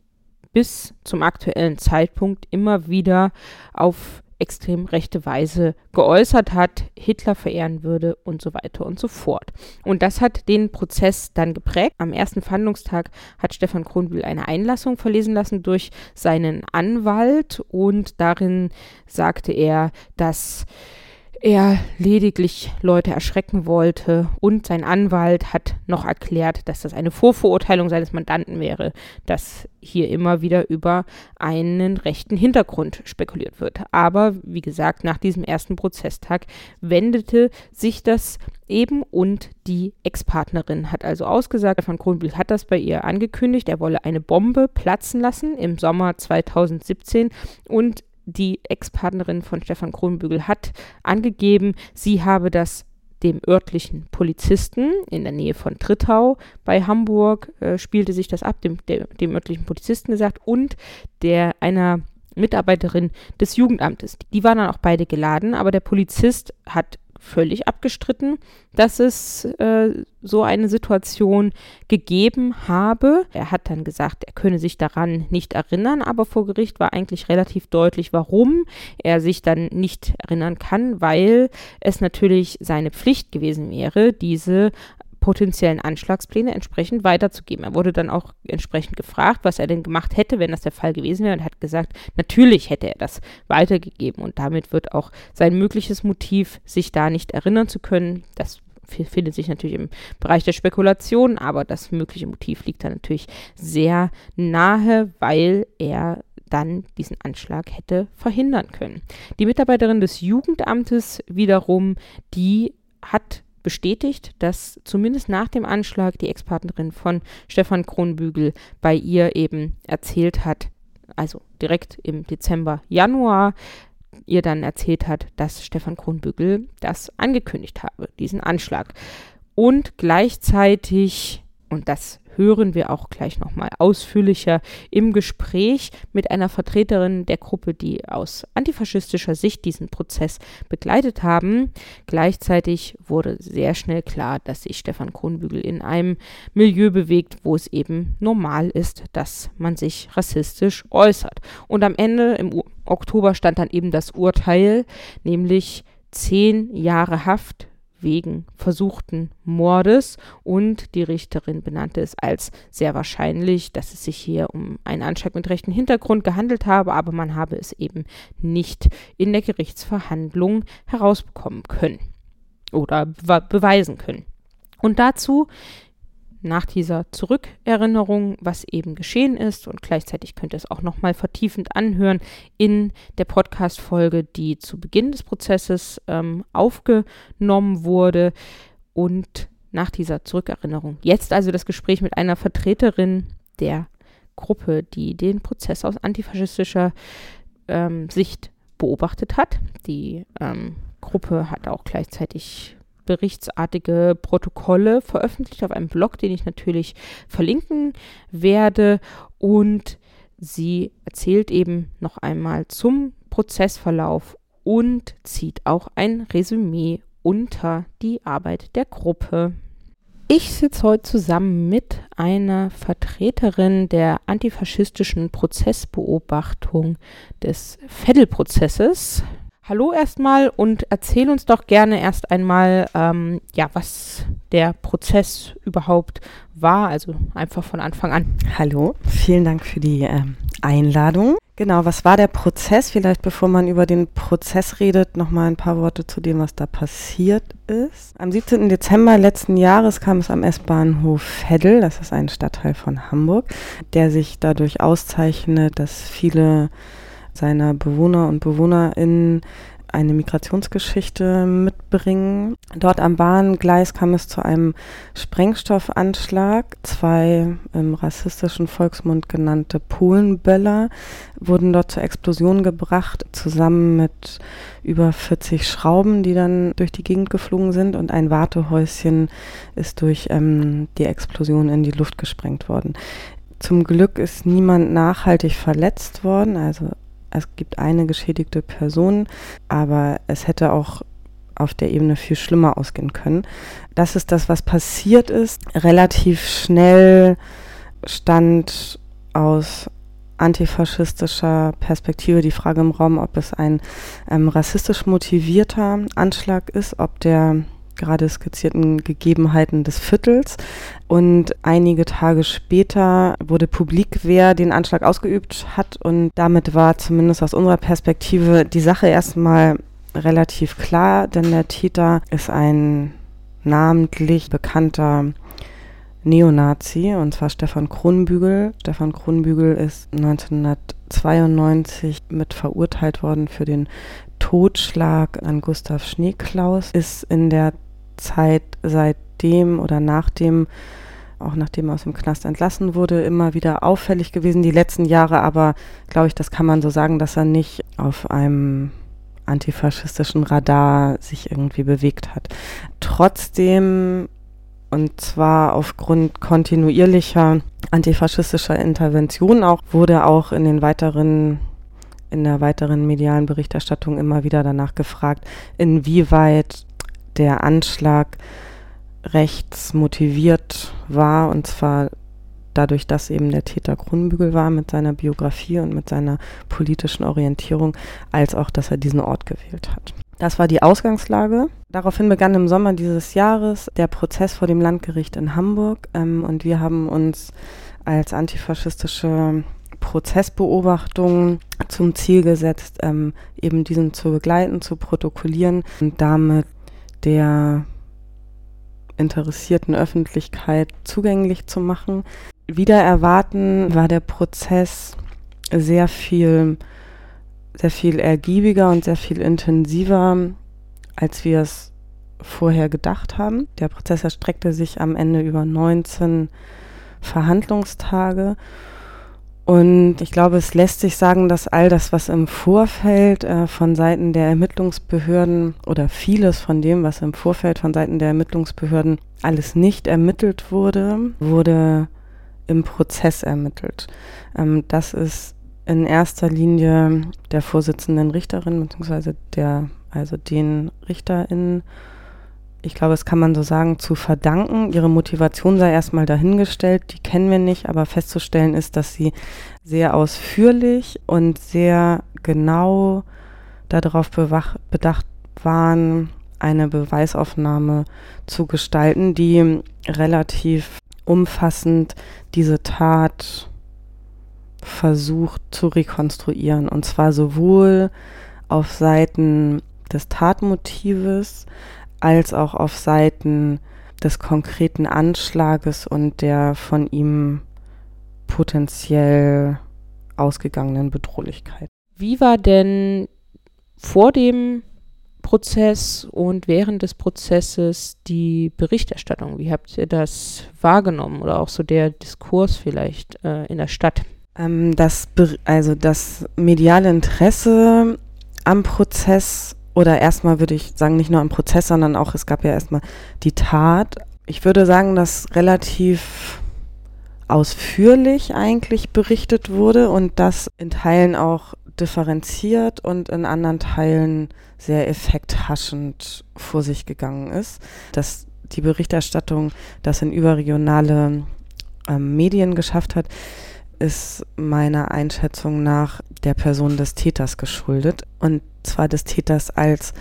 bis zum aktuellen Zeitpunkt immer wieder auf extrem rechte Weise geäußert hat, Hitler verehren würde und so weiter und so fort. Und das hat den Prozess dann geprägt. Am ersten Verhandlungstag hat Stefan Kronbühl eine Einlassung verlesen lassen durch seinen Anwalt und darin sagte er, dass er lediglich Leute erschrecken wollte und sein Anwalt hat noch erklärt, dass das eine Vorverurteilung seines Mandanten wäre, dass hier immer wieder über einen rechten Hintergrund spekuliert wird. Aber wie gesagt, nach diesem ersten Prozesstag wendete sich das eben und die Ex-Partnerin hat also ausgesagt, von Kronbühl hat das bei ihr angekündigt, er wolle eine Bombe platzen lassen im Sommer 2017 und die Ex-Partnerin von Stefan Kronbügel hat angegeben, sie habe das dem örtlichen Polizisten in der Nähe von Trittau bei Hamburg äh, spielte sich das ab, dem, der, dem örtlichen Polizisten gesagt und der einer Mitarbeiterin des Jugendamtes. Die waren dann auch beide geladen, aber der Polizist hat völlig abgestritten, dass es äh, so eine Situation gegeben habe. Er hat dann gesagt, er könne sich daran nicht erinnern, aber vor Gericht war eigentlich relativ deutlich, warum er sich dann nicht erinnern kann, weil es natürlich seine Pflicht gewesen wäre, diese potenziellen Anschlagspläne entsprechend weiterzugeben. Er wurde dann auch entsprechend gefragt, was er denn gemacht hätte, wenn das der Fall gewesen wäre und hat gesagt, natürlich hätte er das weitergegeben und damit wird auch sein mögliches Motiv, sich da nicht erinnern zu können, das findet sich natürlich im Bereich der Spekulation, aber das mögliche Motiv liegt da natürlich sehr nahe, weil er dann diesen Anschlag hätte verhindern können. Die Mitarbeiterin des Jugendamtes wiederum, die hat bestätigt, dass zumindest nach dem Anschlag die Ex-Partnerin von Stefan Kronbügel bei ihr eben erzählt hat, also direkt im Dezember, Januar, ihr dann erzählt hat, dass Stefan Kronbügel das angekündigt habe, diesen Anschlag. Und gleichzeitig, und das hören wir auch gleich nochmal ausführlicher im Gespräch mit einer Vertreterin der Gruppe, die aus antifaschistischer Sicht diesen Prozess begleitet haben. Gleichzeitig wurde sehr schnell klar, dass sich Stefan Kronbügel in einem Milieu bewegt, wo es eben normal ist, dass man sich rassistisch äußert. Und am Ende im Oktober stand dann eben das Urteil, nämlich zehn Jahre Haft wegen versuchten Mordes und die Richterin benannte es als sehr wahrscheinlich, dass es sich hier um einen Anschlag mit rechten Hintergrund gehandelt habe, aber man habe es eben nicht in der Gerichtsverhandlung herausbekommen können oder beweisen können. Und dazu nach dieser Zurückerinnerung, was eben geschehen ist und gleichzeitig könnt ihr es auch nochmal vertiefend anhören in der Podcast-Folge, die zu Beginn des Prozesses ähm, aufgenommen wurde und nach dieser Zurückerinnerung. Jetzt also das Gespräch mit einer Vertreterin der Gruppe, die den Prozess aus antifaschistischer ähm, Sicht beobachtet hat. Die ähm, Gruppe hat auch gleichzeitig berichtsartige Protokolle veröffentlicht auf einem Blog, den ich natürlich verlinken werde. Und sie erzählt eben noch einmal zum Prozessverlauf und zieht auch ein Resümee unter die Arbeit der Gruppe. Ich sitze heute zusammen mit einer Vertreterin der antifaschistischen Prozessbeobachtung des Veddel-Prozesses, Hallo erstmal und erzähl uns doch gerne erst einmal, ähm, ja, was der Prozess überhaupt war, also einfach von Anfang an. Hallo, vielen Dank für die ähm, Einladung. Genau, was war der Prozess? Vielleicht bevor man über den Prozess redet, nochmal ein paar Worte zu dem, was da passiert ist. Am 17. Dezember letzten Jahres kam es am S-Bahnhof Heddel, das ist ein Stadtteil von Hamburg, der sich dadurch auszeichnet, dass viele seiner Bewohner und BewohnerInnen eine Migrationsgeschichte mitbringen. Dort am Bahngleis kam es zu einem Sprengstoffanschlag. Zwei im rassistischen Volksmund genannte Polenböller wurden dort zur Explosion gebracht, zusammen mit über 40 Schrauben, die dann durch die Gegend geflogen sind. Und ein Wartehäuschen ist durch ähm, die Explosion in die Luft gesprengt worden. Zum Glück ist niemand nachhaltig verletzt worden, also es gibt eine geschädigte Person, aber es hätte auch auf der Ebene viel schlimmer ausgehen können. Das ist das, was passiert ist. Relativ schnell stand aus antifaschistischer Perspektive die Frage im Raum, ob es ein ähm, rassistisch motivierter Anschlag ist, ob der gerade skizzierten Gegebenheiten des Viertels. Und einige Tage später wurde publik, wer den Anschlag ausgeübt hat. Und damit war zumindest aus unserer Perspektive die Sache erstmal relativ klar, denn der Täter ist ein namentlich bekannter Neonazi, und zwar Stefan Kronbügel. Stefan Kronbügel ist 1992 mit verurteilt worden für den Totschlag an Gustav Schneeklaus, ist in der Zeit seitdem oder nachdem, auch nachdem er aus dem Knast entlassen wurde, immer wieder auffällig gewesen. Die letzten Jahre aber, glaube ich, das kann man so sagen, dass er nicht auf einem antifaschistischen Radar sich irgendwie bewegt hat. Trotzdem, und zwar aufgrund kontinuierlicher antifaschistischer Interventionen auch, wurde auch in den weiteren in der weiteren medialen Berichterstattung immer wieder danach gefragt, inwieweit der Anschlag rechts motiviert war und zwar dadurch, dass eben der Täter Grunbügel war mit seiner Biografie und mit seiner politischen Orientierung, als auch, dass er diesen Ort gewählt hat. Das war die Ausgangslage. Daraufhin begann im Sommer dieses Jahres der Prozess vor dem Landgericht in Hamburg ähm, und wir haben uns als antifaschistische Prozessbeobachtung zum Ziel gesetzt, ähm, eben diesen zu begleiten, zu protokollieren und damit der interessierten Öffentlichkeit zugänglich zu machen. Wieder erwarten war der Prozess sehr viel, sehr viel ergiebiger und sehr viel intensiver, als wir es vorher gedacht haben. Der Prozess erstreckte sich am Ende über 19 Verhandlungstage und ich glaube, es lässt sich sagen, dass all das, was im Vorfeld äh, von Seiten der Ermittlungsbehörden oder vieles von dem, was im Vorfeld von Seiten der Ermittlungsbehörden alles nicht ermittelt wurde, wurde im Prozess ermittelt. Ähm, das ist in erster Linie der Vorsitzenden Richterin beziehungsweise der, also den RichterInnen ich glaube, es kann man so sagen, zu verdanken. Ihre Motivation sei erstmal dahingestellt, die kennen wir nicht, aber festzustellen ist, dass sie sehr ausführlich und sehr genau darauf bedacht waren, eine Beweisaufnahme zu gestalten, die relativ umfassend diese Tat versucht zu rekonstruieren. Und zwar sowohl auf Seiten des Tatmotives als auch auf Seiten des konkreten Anschlages und der von ihm potenziell ausgegangenen Bedrohlichkeit. Wie war denn vor dem Prozess und während des Prozesses die Berichterstattung? Wie habt ihr das wahrgenommen oder auch so der Diskurs vielleicht äh, in der Stadt? Ähm, das, also das mediale Interesse am Prozess oder erstmal würde ich sagen, nicht nur am Prozess, sondern auch, es gab ja erstmal die Tat. Ich würde sagen, dass relativ ausführlich eigentlich berichtet wurde und das in Teilen auch differenziert und in anderen Teilen sehr effekthaschend vor sich gegangen ist. Dass die Berichterstattung das in überregionale ähm, Medien geschafft hat, ist meiner Einschätzung nach der Person des Täters geschuldet. Und zwar des Täters als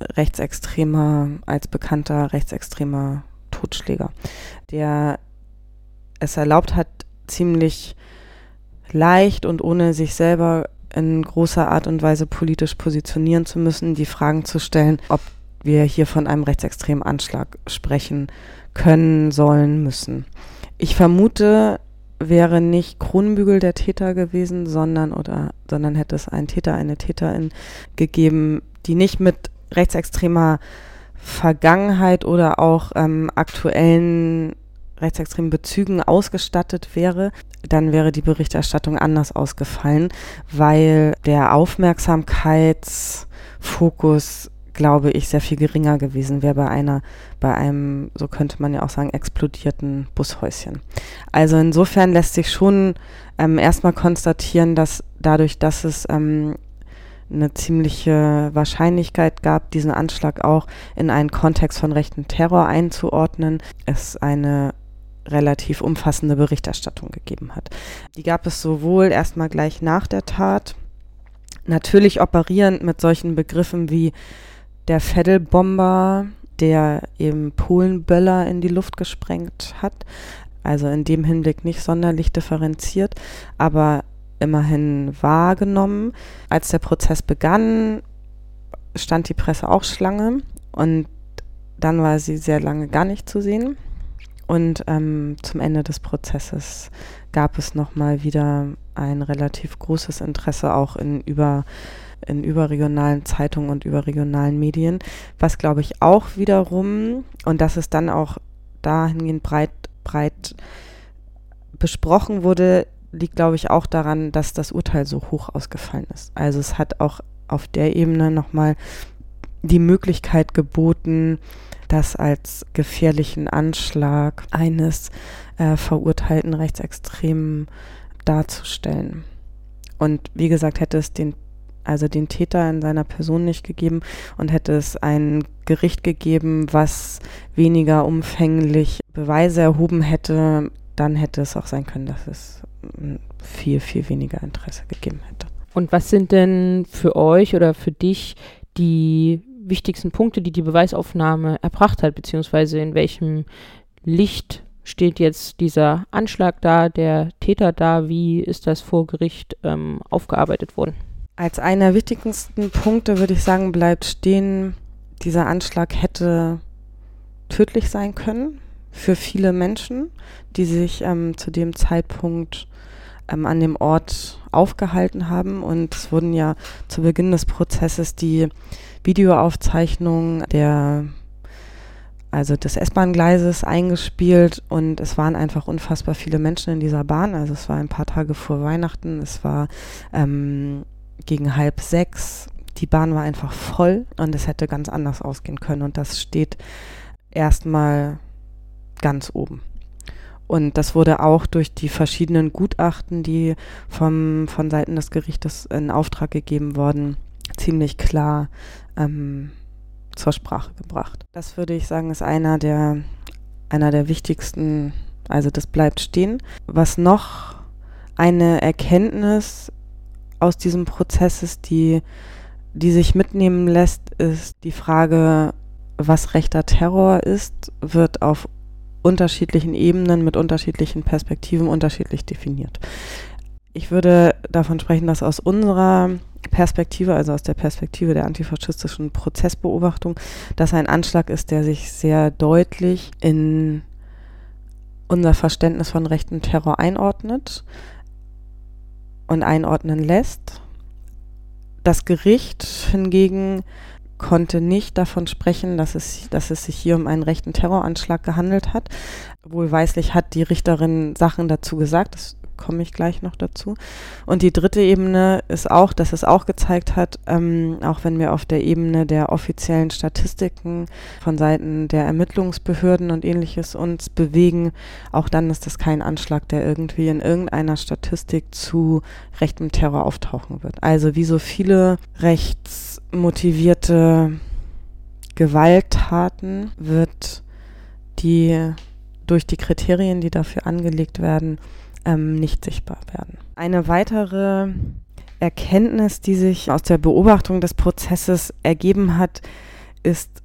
rechtsextremer, als bekannter rechtsextremer Totschläger, der es erlaubt hat, ziemlich leicht und ohne sich selber in großer Art und Weise politisch positionieren zu müssen, die Fragen zu stellen, ob wir hier von einem rechtsextremen Anschlag sprechen können, sollen, müssen. Ich vermute, wäre nicht Kronbügel der Täter gewesen, sondern oder sondern hätte es einen Täter, eine Täterin gegeben, die nicht mit rechtsextremer Vergangenheit oder auch ähm, aktuellen rechtsextremen Bezügen ausgestattet wäre, dann wäre die Berichterstattung anders ausgefallen, weil der Aufmerksamkeitsfokus glaube ich, sehr viel geringer gewesen wäre bei einer, bei einem, so könnte man ja auch sagen, explodierten Bushäuschen. Also insofern lässt sich schon ähm, erstmal konstatieren, dass dadurch, dass es ähm, eine ziemliche Wahrscheinlichkeit gab, diesen Anschlag auch in einen Kontext von rechten Terror einzuordnen, es eine relativ umfassende Berichterstattung gegeben hat. Die gab es sowohl erstmal gleich nach der Tat, natürlich operierend mit solchen Begriffen wie der Feddelbomber, der eben Polenböller in die Luft gesprengt hat. Also in dem Hinblick nicht sonderlich differenziert, aber immerhin wahrgenommen. Als der Prozess begann, stand die Presse auch Schlange und dann war sie sehr lange gar nicht zu sehen. Und ähm, zum Ende des Prozesses gab es nochmal wieder ein relativ großes Interesse auch in über in überregionalen Zeitungen und überregionalen Medien, was glaube ich auch wiederum, und das ist dann auch dahingehend breit, breit besprochen wurde, liegt glaube ich auch daran, dass das Urteil so hoch ausgefallen ist. Also es hat auch auf der Ebene nochmal die Möglichkeit geboten, das als gefährlichen Anschlag eines äh, verurteilten Rechtsextremen darzustellen. Und wie gesagt, hätte es den also den Täter in seiner Person nicht gegeben und hätte es ein Gericht gegeben, was weniger umfänglich Beweise erhoben hätte, dann hätte es auch sein können, dass es viel, viel weniger Interesse gegeben hätte. Und was sind denn für euch oder für dich die wichtigsten Punkte, die die Beweisaufnahme erbracht hat, beziehungsweise in welchem Licht steht jetzt dieser Anschlag da, der Täter da, wie ist das vor Gericht ähm, aufgearbeitet worden? Als einer der wichtigsten Punkte würde ich sagen, bleibt stehen, dieser Anschlag hätte tödlich sein können für viele Menschen, die sich ähm, zu dem Zeitpunkt ähm, an dem Ort aufgehalten haben. Und es wurden ja zu Beginn des Prozesses die Videoaufzeichnungen der also des S-Bahn-Gleises eingespielt und es waren einfach unfassbar viele Menschen in dieser Bahn. Also es war ein paar Tage vor Weihnachten, es war ähm, gegen halb sechs. Die Bahn war einfach voll und es hätte ganz anders ausgehen können. Und das steht erstmal ganz oben. Und das wurde auch durch die verschiedenen Gutachten, die vom, von Seiten des Gerichtes in Auftrag gegeben wurden, ziemlich klar ähm, zur Sprache gebracht. Das würde ich sagen, ist einer der, einer der wichtigsten, also das bleibt stehen. Was noch eine Erkenntnis aus diesem Prozess ist, die, die sich mitnehmen lässt, ist die Frage, was rechter Terror ist, wird auf unterschiedlichen Ebenen mit unterschiedlichen Perspektiven unterschiedlich definiert. Ich würde davon sprechen, dass aus unserer Perspektive, also aus der Perspektive der antifaschistischen Prozessbeobachtung, das ein Anschlag ist, der sich sehr deutlich in unser Verständnis von rechten Terror einordnet und einordnen lässt. Das Gericht hingegen konnte nicht davon sprechen, dass es, dass es sich hier um einen rechten Terroranschlag gehandelt hat. Wohlweislich hat die Richterin Sachen dazu gesagt, das komme ich gleich noch dazu. Und die dritte Ebene ist auch, dass es auch gezeigt hat, ähm, auch wenn wir auf der Ebene der offiziellen Statistiken von Seiten der Ermittlungsbehörden und ähnliches uns bewegen, auch dann ist das kein Anschlag, der irgendwie in irgendeiner Statistik zu rechtem Terror auftauchen wird. Also wie so viele rechtsmotivierte Gewalttaten wird die durch die Kriterien, die dafür angelegt werden, ähm, nicht sichtbar werden. Eine weitere Erkenntnis, die sich aus der Beobachtung des Prozesses ergeben hat, ist,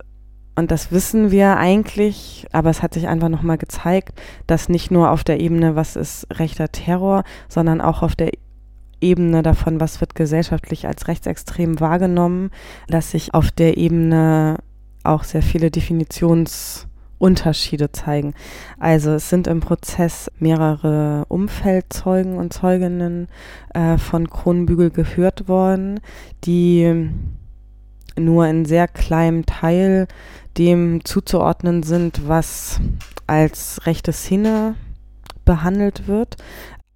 und das wissen wir eigentlich, aber es hat sich einfach nochmal gezeigt, dass nicht nur auf der Ebene, was ist rechter Terror, sondern auch auf der Ebene davon, was wird gesellschaftlich als rechtsextrem wahrgenommen, dass sich auf der Ebene auch sehr viele Definitions- Unterschiede zeigen. Also es sind im Prozess mehrere Umfeldzeugen und Zeuginnen äh, von Kronbügel gehört worden, die nur in sehr kleinem Teil dem zuzuordnen sind, was als rechte Szene behandelt wird.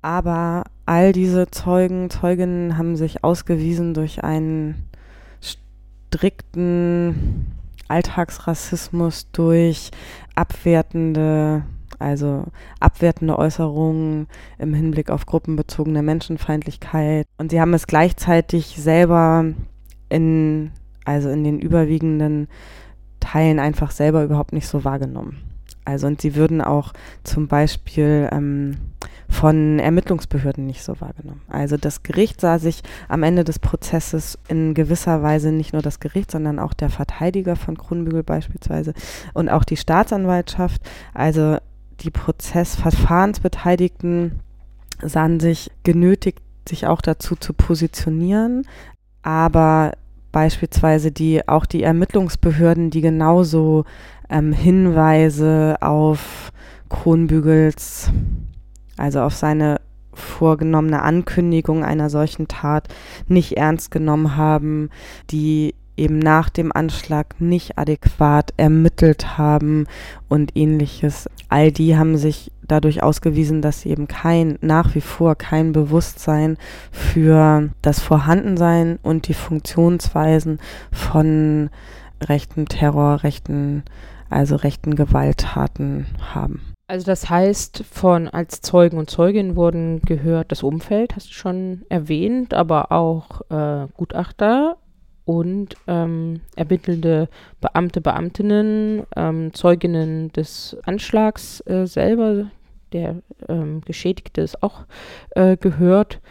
Aber all diese Zeugen, Zeuginnen haben sich ausgewiesen durch einen strikten Alltagsrassismus, durch abwertende, also abwertende Äußerungen im Hinblick auf gruppenbezogene Menschenfeindlichkeit. Und sie haben es gleichzeitig selber in, also in den überwiegenden Teilen einfach selber überhaupt nicht so wahrgenommen. Also und sie würden auch zum Beispiel ähm, von Ermittlungsbehörden nicht so wahrgenommen. Also das Gericht sah sich am Ende des Prozesses in gewisser Weise nicht nur das Gericht, sondern auch der Verteidiger von Kronbügel beispielsweise und auch die Staatsanwaltschaft, also die Prozessverfahrensbeteiligten sahen sich genötigt, sich auch dazu zu positionieren, aber beispielsweise die auch die Ermittlungsbehörden, die genauso ähm, Hinweise auf Kronbügels, also auf seine vorgenommene Ankündigung einer solchen Tat nicht ernst genommen haben, die eben nach dem Anschlag nicht adäquat ermittelt haben und ähnliches. All die haben sich dadurch ausgewiesen, dass sie eben kein, nach wie vor kein Bewusstsein für das Vorhandensein und die Funktionsweisen von rechten Terror, rechten also rechten Gewalttaten haben. Also das heißt, von als Zeugen und Zeugin wurden gehört das Umfeld, hast du schon erwähnt, aber auch äh, Gutachter und ähm, ermittelnde Beamte, Beamtinnen, ähm, Zeuginnen des Anschlags äh, selber, der ähm, Geschädigte ist auch äh, gehört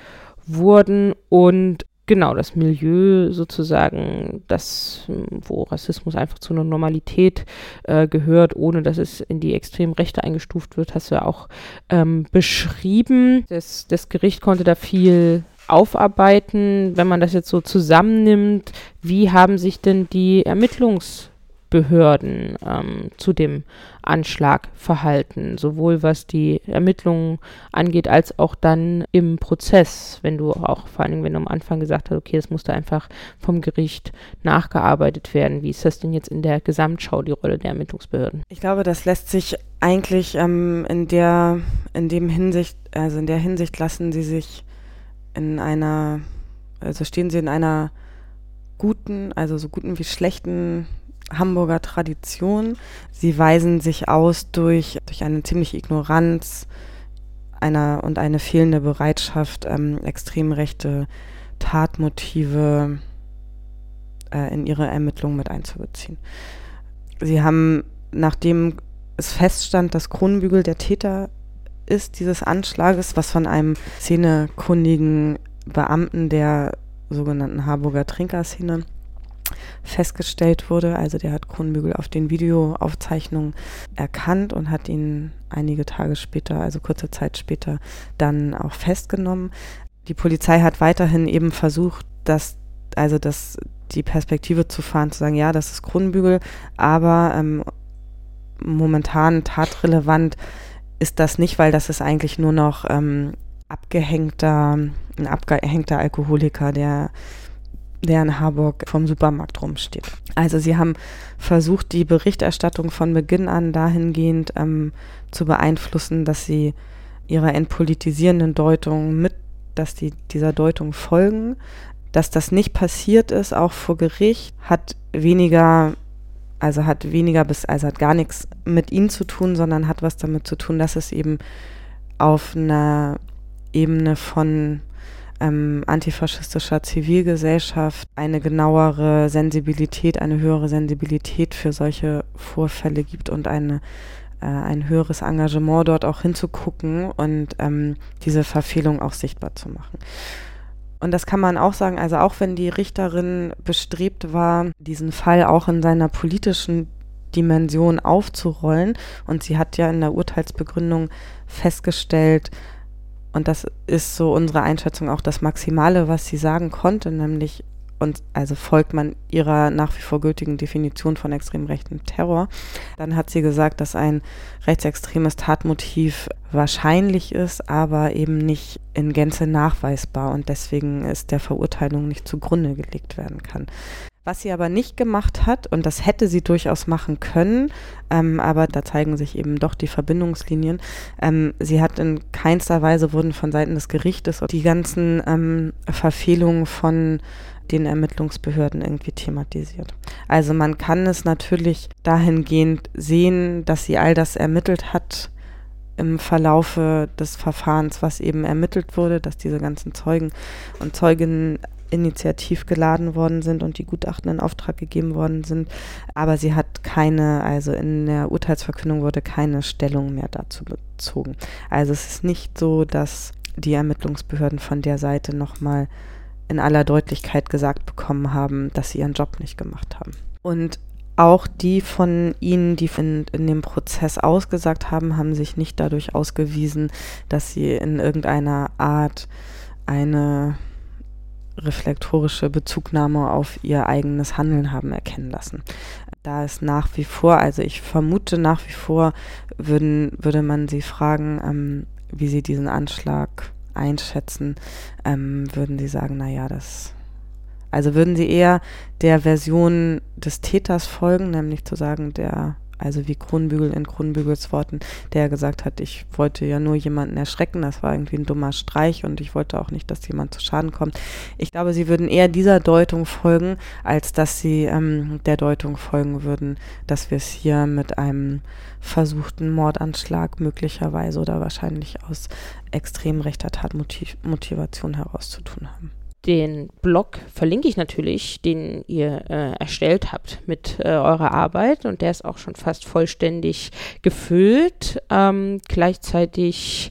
wurden und genau das Milieu sozusagen, das, wo Rassismus einfach zu einer Normalität äh, gehört, ohne dass es in die Extremrechte eingestuft wird, hast du ja auch ähm, beschrieben. Das, das Gericht konnte da viel aufarbeiten. Wenn man das jetzt so zusammennimmt, wie haben sich denn die Ermittlungs- Behörden ähm, zu dem Anschlag verhalten, sowohl was die Ermittlungen angeht, als auch dann im Prozess, wenn du auch vor allen Dingen, wenn du am Anfang gesagt hast, okay, es musste einfach vom Gericht nachgearbeitet werden. Wie ist das denn jetzt in der Gesamtschau, die Rolle der Ermittlungsbehörden? Ich glaube, das lässt sich eigentlich ähm, in der, in dem Hinsicht, also in der Hinsicht lassen sie sich in einer, also stehen sie in einer guten, also so guten wie schlechten Hamburger Tradition. Sie weisen sich aus durch, durch eine ziemliche Ignoranz einer und eine fehlende Bereitschaft, ähm, extrem rechte Tatmotive äh, in ihre Ermittlungen mit einzubeziehen. Sie haben, nachdem es feststand, dass Kronbügel der Täter ist dieses Anschlages, was von einem szenekundigen Beamten der sogenannten Harburger Trinkerszene festgestellt wurde. Also der hat Kronbügel auf den Videoaufzeichnungen erkannt und hat ihn einige Tage später, also kurze Zeit später, dann auch festgenommen. Die Polizei hat weiterhin eben versucht, dass, also das, die Perspektive zu fahren, zu sagen, ja, das ist Kronbügel, aber ähm, momentan tatrelevant ist das nicht, weil das ist eigentlich nur noch ähm, abgehängter, ein abgehängter Alkoholiker, der der in Harburg vom Supermarkt rumsteht. Also sie haben versucht, die Berichterstattung von Beginn an dahingehend ähm, zu beeinflussen, dass sie ihrer entpolitisierenden Deutung mit, dass die dieser Deutung folgen. Dass das nicht passiert ist, auch vor Gericht, hat weniger, also hat weniger bis, also hat gar nichts mit ihnen zu tun, sondern hat was damit zu tun, dass es eben auf einer Ebene von ähm, antifaschistischer Zivilgesellschaft eine genauere Sensibilität, eine höhere Sensibilität für solche Vorfälle gibt und eine äh, ein höheres Engagement dort auch hinzugucken und ähm, diese Verfehlung auch sichtbar zu machen. Und das kann man auch sagen, also auch wenn die Richterin bestrebt war, diesen Fall auch in seiner politischen Dimension aufzurollen, und sie hat ja in der Urteilsbegründung festgestellt, und das ist so unsere Einschätzung auch das Maximale, was sie sagen konnte, nämlich und also folgt man ihrer nach wie vor gültigen Definition von extrem rechten Terror, dann hat sie gesagt, dass ein rechtsextremes Tatmotiv wahrscheinlich ist, aber eben nicht in Gänze nachweisbar und deswegen ist der Verurteilung nicht zugrunde gelegt werden kann. Was sie aber nicht gemacht hat, und das hätte sie durchaus machen können, ähm, aber da zeigen sich eben doch die Verbindungslinien, ähm, sie hat in keinster Weise wurden von Seiten des Gerichtes die ganzen ähm, Verfehlungen von den Ermittlungsbehörden irgendwie thematisiert. Also man kann es natürlich dahingehend sehen, dass sie all das ermittelt hat im Verlaufe des Verfahrens, was eben ermittelt wurde, dass diese ganzen Zeugen und Zeuginnen initiativ geladen worden sind und die Gutachten in Auftrag gegeben worden sind. Aber sie hat keine, also in der Urteilsverkündung wurde keine Stellung mehr dazu bezogen. Also es ist nicht so, dass die Ermittlungsbehörden von der Seite nochmal in aller Deutlichkeit gesagt bekommen haben, dass sie ihren Job nicht gemacht haben. Und auch die von ihnen, die in, in, dem Prozess ausgesagt haben, haben sich nicht dadurch ausgewiesen, dass sie in irgendeiner Art eine reflektorische Bezugnahme auf ihr eigenes Handeln haben erkennen lassen. Da ist nach wie vor, also ich vermute nach wie vor, würden, würde man sie fragen, ähm, wie sie diesen Anschlag einschätzen, ähm, würden sie sagen, naja, das also würden sie eher der Version des Täters folgen, nämlich zu sagen, der also wie Kronbügel in Kronbügels Worten, der gesagt hat, ich wollte ja nur jemanden erschrecken, das war irgendwie ein dummer Streich und ich wollte auch nicht, dass jemand zu Schaden kommt. Ich glaube, sie würden eher dieser Deutung folgen, als dass sie ähm, der Deutung folgen würden, dass wir es hier mit einem versuchten Mordanschlag möglicherweise oder wahrscheinlich aus extrem rechter Tatmotivation heraus zu tun haben. Den Blog verlinke ich natürlich, den ihr äh, erstellt habt mit äh, eurer Arbeit und der ist auch schon fast vollständig gefüllt. Ähm, gleichzeitig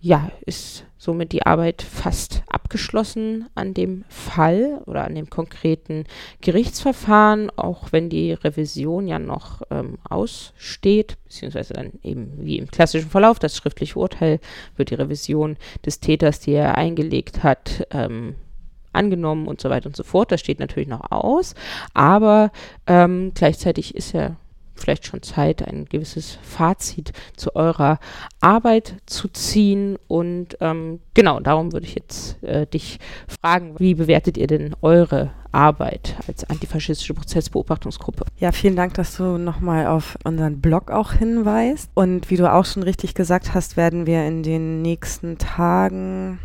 ja, ist somit die Arbeit fast abgeschlossen an dem Fall oder an dem konkreten Gerichtsverfahren, auch wenn die Revision ja noch ähm, aussteht, beziehungsweise dann eben wie im klassischen Verlauf, das schriftliche Urteil wird die Revision des Täters, die er eingelegt hat, ähm, angenommen und so weiter und so fort. Das steht natürlich noch aus, aber ähm, gleichzeitig ist er vielleicht schon Zeit, ein gewisses Fazit zu eurer Arbeit zu ziehen. Und ähm, genau, darum würde ich jetzt äh, dich fragen, wie bewertet ihr denn eure Arbeit als antifaschistische Prozessbeobachtungsgruppe? Ja, vielen Dank, dass du nochmal auf unseren Blog auch hinweist. Und wie du auch schon richtig gesagt hast, werden wir in den nächsten Tagen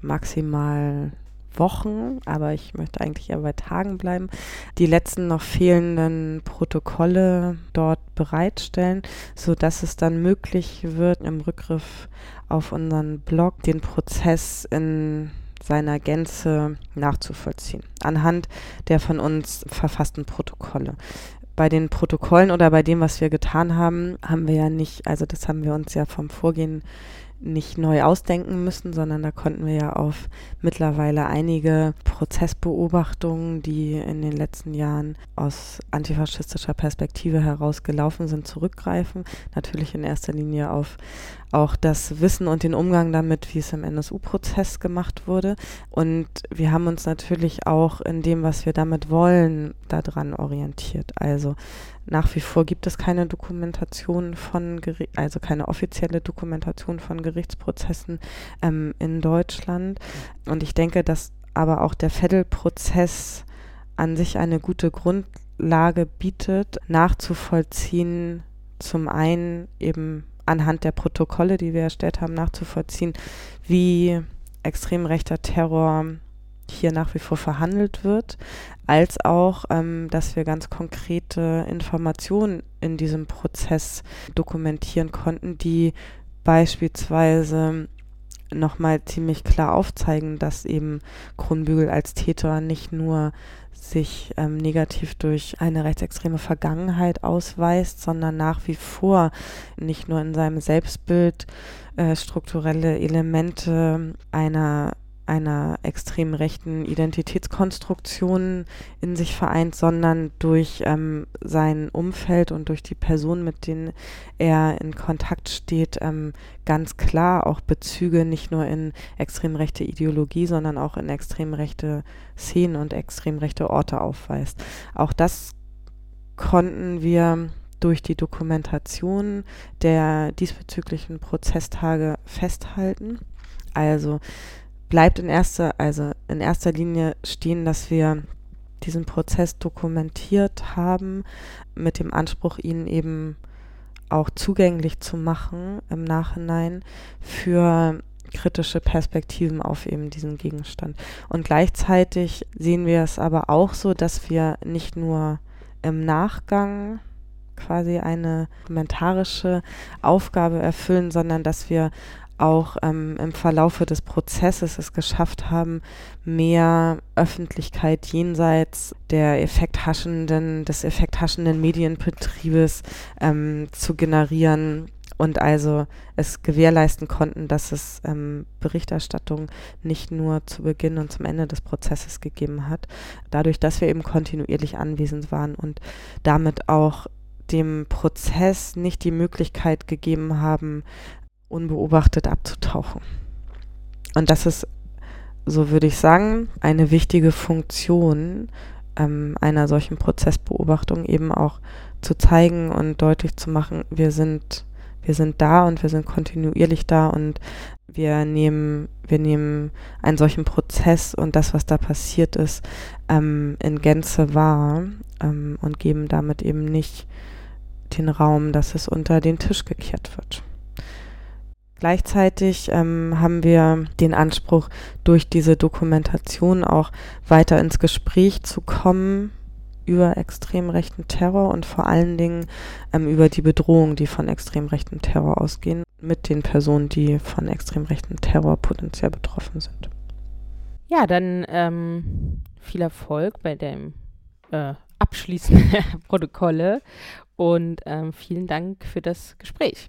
maximal Wochen, aber ich möchte eigentlich eher bei Tagen bleiben, die letzten noch fehlenden Protokolle dort bereitstellen, sodass es dann möglich wird, im Rückgriff auf unseren Blog den Prozess in seiner Gänze nachzuvollziehen, anhand der von uns verfassten Protokolle. Bei den Protokollen oder bei dem, was wir getan haben, haben wir ja nicht, also das haben wir uns ja vom Vorgehen nicht neu ausdenken müssen, sondern da konnten wir ja auf mittlerweile einige Prozessbeobachtungen, die in den letzten Jahren aus antifaschistischer Perspektive herausgelaufen sind, zurückgreifen. Natürlich in erster Linie auf auch das Wissen und den Umgang damit, wie es im NSU-Prozess gemacht wurde. Und wir haben uns natürlich auch in dem, was wir damit wollen, daran orientiert. Also nach wie vor gibt es keine Dokumentation von, Geri also keine offizielle Dokumentation von Gerichtsprozessen ähm, in Deutschland. Und ich denke, dass aber auch der Fedel-Prozess an sich eine gute Grundlage bietet, nachzuvollziehen, zum einen eben anhand der Protokolle, die wir erstellt haben, nachzuvollziehen, wie extrem rechter Terror hier nach wie vor verhandelt wird, als auch, ähm, dass wir ganz konkrete Informationen in diesem Prozess dokumentieren konnten, die beispielsweise nochmal ziemlich klar aufzeigen, dass eben Kronbügel als Täter nicht nur sich ähm, negativ durch eine rechtsextreme Vergangenheit ausweist, sondern nach wie vor nicht nur in seinem Selbstbild äh, strukturelle Elemente einer einer extrem rechten Identitätskonstruktion in sich vereint, sondern durch ähm, sein Umfeld und durch die Personen, mit denen er in Kontakt steht, ähm, ganz klar auch Bezüge nicht nur in extrem rechte Ideologie, sondern auch in extrem rechte Szenen und extrem rechte Orte aufweist. Auch das konnten wir durch die Dokumentation der diesbezüglichen Prozesstage festhalten. Also bleibt in erster, also in erster Linie stehen, dass wir diesen Prozess dokumentiert haben, mit dem Anspruch, ihn eben auch zugänglich zu machen im Nachhinein für kritische Perspektiven auf eben diesen Gegenstand. Und gleichzeitig sehen wir es aber auch so, dass wir nicht nur im Nachgang quasi eine kommentarische Aufgabe erfüllen, sondern dass wir auch ähm, im Verlaufe des Prozesses es geschafft haben, mehr Öffentlichkeit jenseits der effekthaschenden, des effekthaschenden Medienbetriebes ähm, zu generieren und also es gewährleisten konnten, dass es ähm, Berichterstattung nicht nur zu Beginn und zum Ende des Prozesses gegeben hat, dadurch, dass wir eben kontinuierlich anwesend waren und damit auch dem Prozess nicht die Möglichkeit gegeben haben, unbeobachtet abzutauchen. Und das ist, so würde ich sagen, eine wichtige Funktion ähm, einer solchen Prozessbeobachtung eben auch zu zeigen und deutlich zu machen, wir sind, wir sind da und wir sind kontinuierlich da und wir nehmen, wir nehmen einen solchen Prozess und das, was da passiert ist, ähm, in Gänze wahr ähm, und geben damit eben nicht den Raum, dass es unter den Tisch gekehrt wird. Gleichzeitig ähm, haben wir den Anspruch, durch diese Dokumentation auch weiter ins Gespräch zu kommen über extrem rechten Terror und vor allen Dingen ähm, über die Bedrohung, die von extrem rechten Terror ausgehen, mit den Personen, die von extrem rechten Terror potenziell betroffen sind. Ja, dann ähm, viel Erfolg bei dem äh, Abschließen der Protokolle und ähm, vielen Dank für das Gespräch.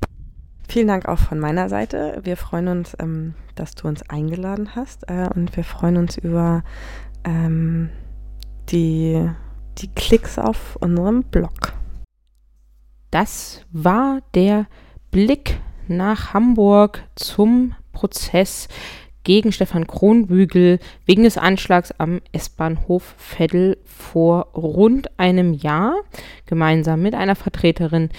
Vielen Dank auch von meiner Seite. Wir freuen uns, ähm, dass du uns eingeladen hast äh, und wir freuen uns über ähm, die, die Klicks auf unserem Blog. Das war der Blick nach Hamburg zum Prozess gegen Stefan Kronbügel wegen des Anschlags am S-Bahnhof Veddel vor rund einem Jahr, gemeinsam mit einer Vertreterin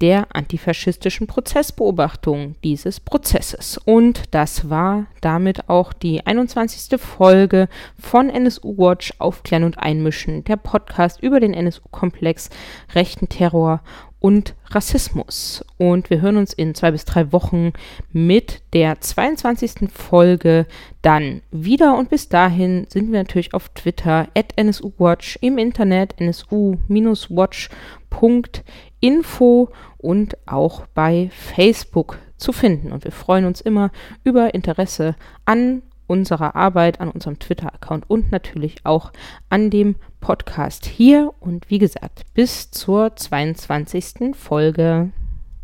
der antifaschistischen Prozessbeobachtung dieses Prozesses. Und das war damit auch die 21. Folge von NSU Watch Aufklären und Einmischen, der Podcast über den NSU-Komplex, rechten Terror und Rassismus. Und wir hören uns in zwei bis drei Wochen mit der 22. Folge dann wieder. Und bis dahin sind wir natürlich auf Twitter at NSUWatch, im Internet nsu-watch.info und auch bei Facebook zu finden. Und wir freuen uns immer über Interesse an unserer Arbeit, an unserem Twitter-Account und natürlich auch an dem Podcast hier. Und wie gesagt, bis zur 22. Folge.